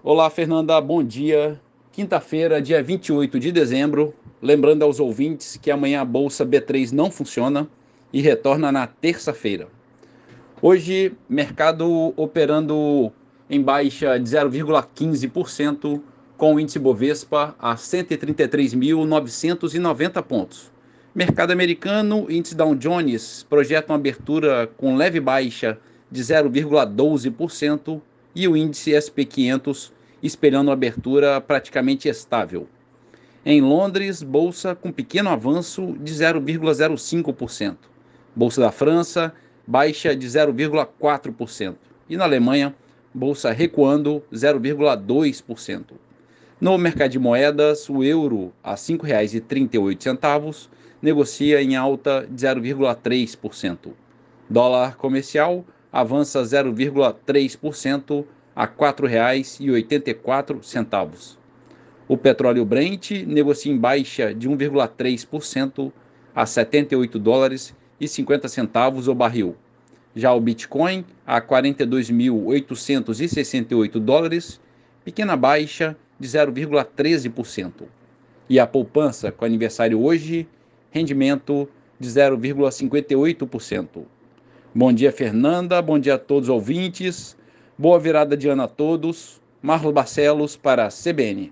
Olá, Fernanda, bom dia. Quinta-feira, dia 28 de dezembro. Lembrando aos ouvintes que amanhã a bolsa B3 não funciona e retorna na terça-feira. Hoje, mercado operando em baixa de 0,15%, com o índice Bovespa a 133.990 pontos. Mercado americano, índice Dow Jones projeta uma abertura com leve baixa de 0,12% e o índice SP500 esperando abertura praticamente estável. Em Londres, bolsa com pequeno avanço de 0,05%. Bolsa da França, baixa de 0,4%. E na Alemanha, bolsa recuando 0,2%. No mercado de moedas, o euro a R$ 5,38 negocia em alta de 0,3%. Dólar comercial avança 0,3% a R$ 4,84. O petróleo Brent negocia em baixa de 1,3% a 78 dólares e 50 centavos o barril. Já o Bitcoin a 42.868 dólares, pequena baixa de 0,13%. E a poupança com aniversário hoje, rendimento de 0,58%. Bom dia, Fernanda. Bom dia a todos os ouvintes. Boa virada de ano a todos. Marlos Barcelos para a CBN.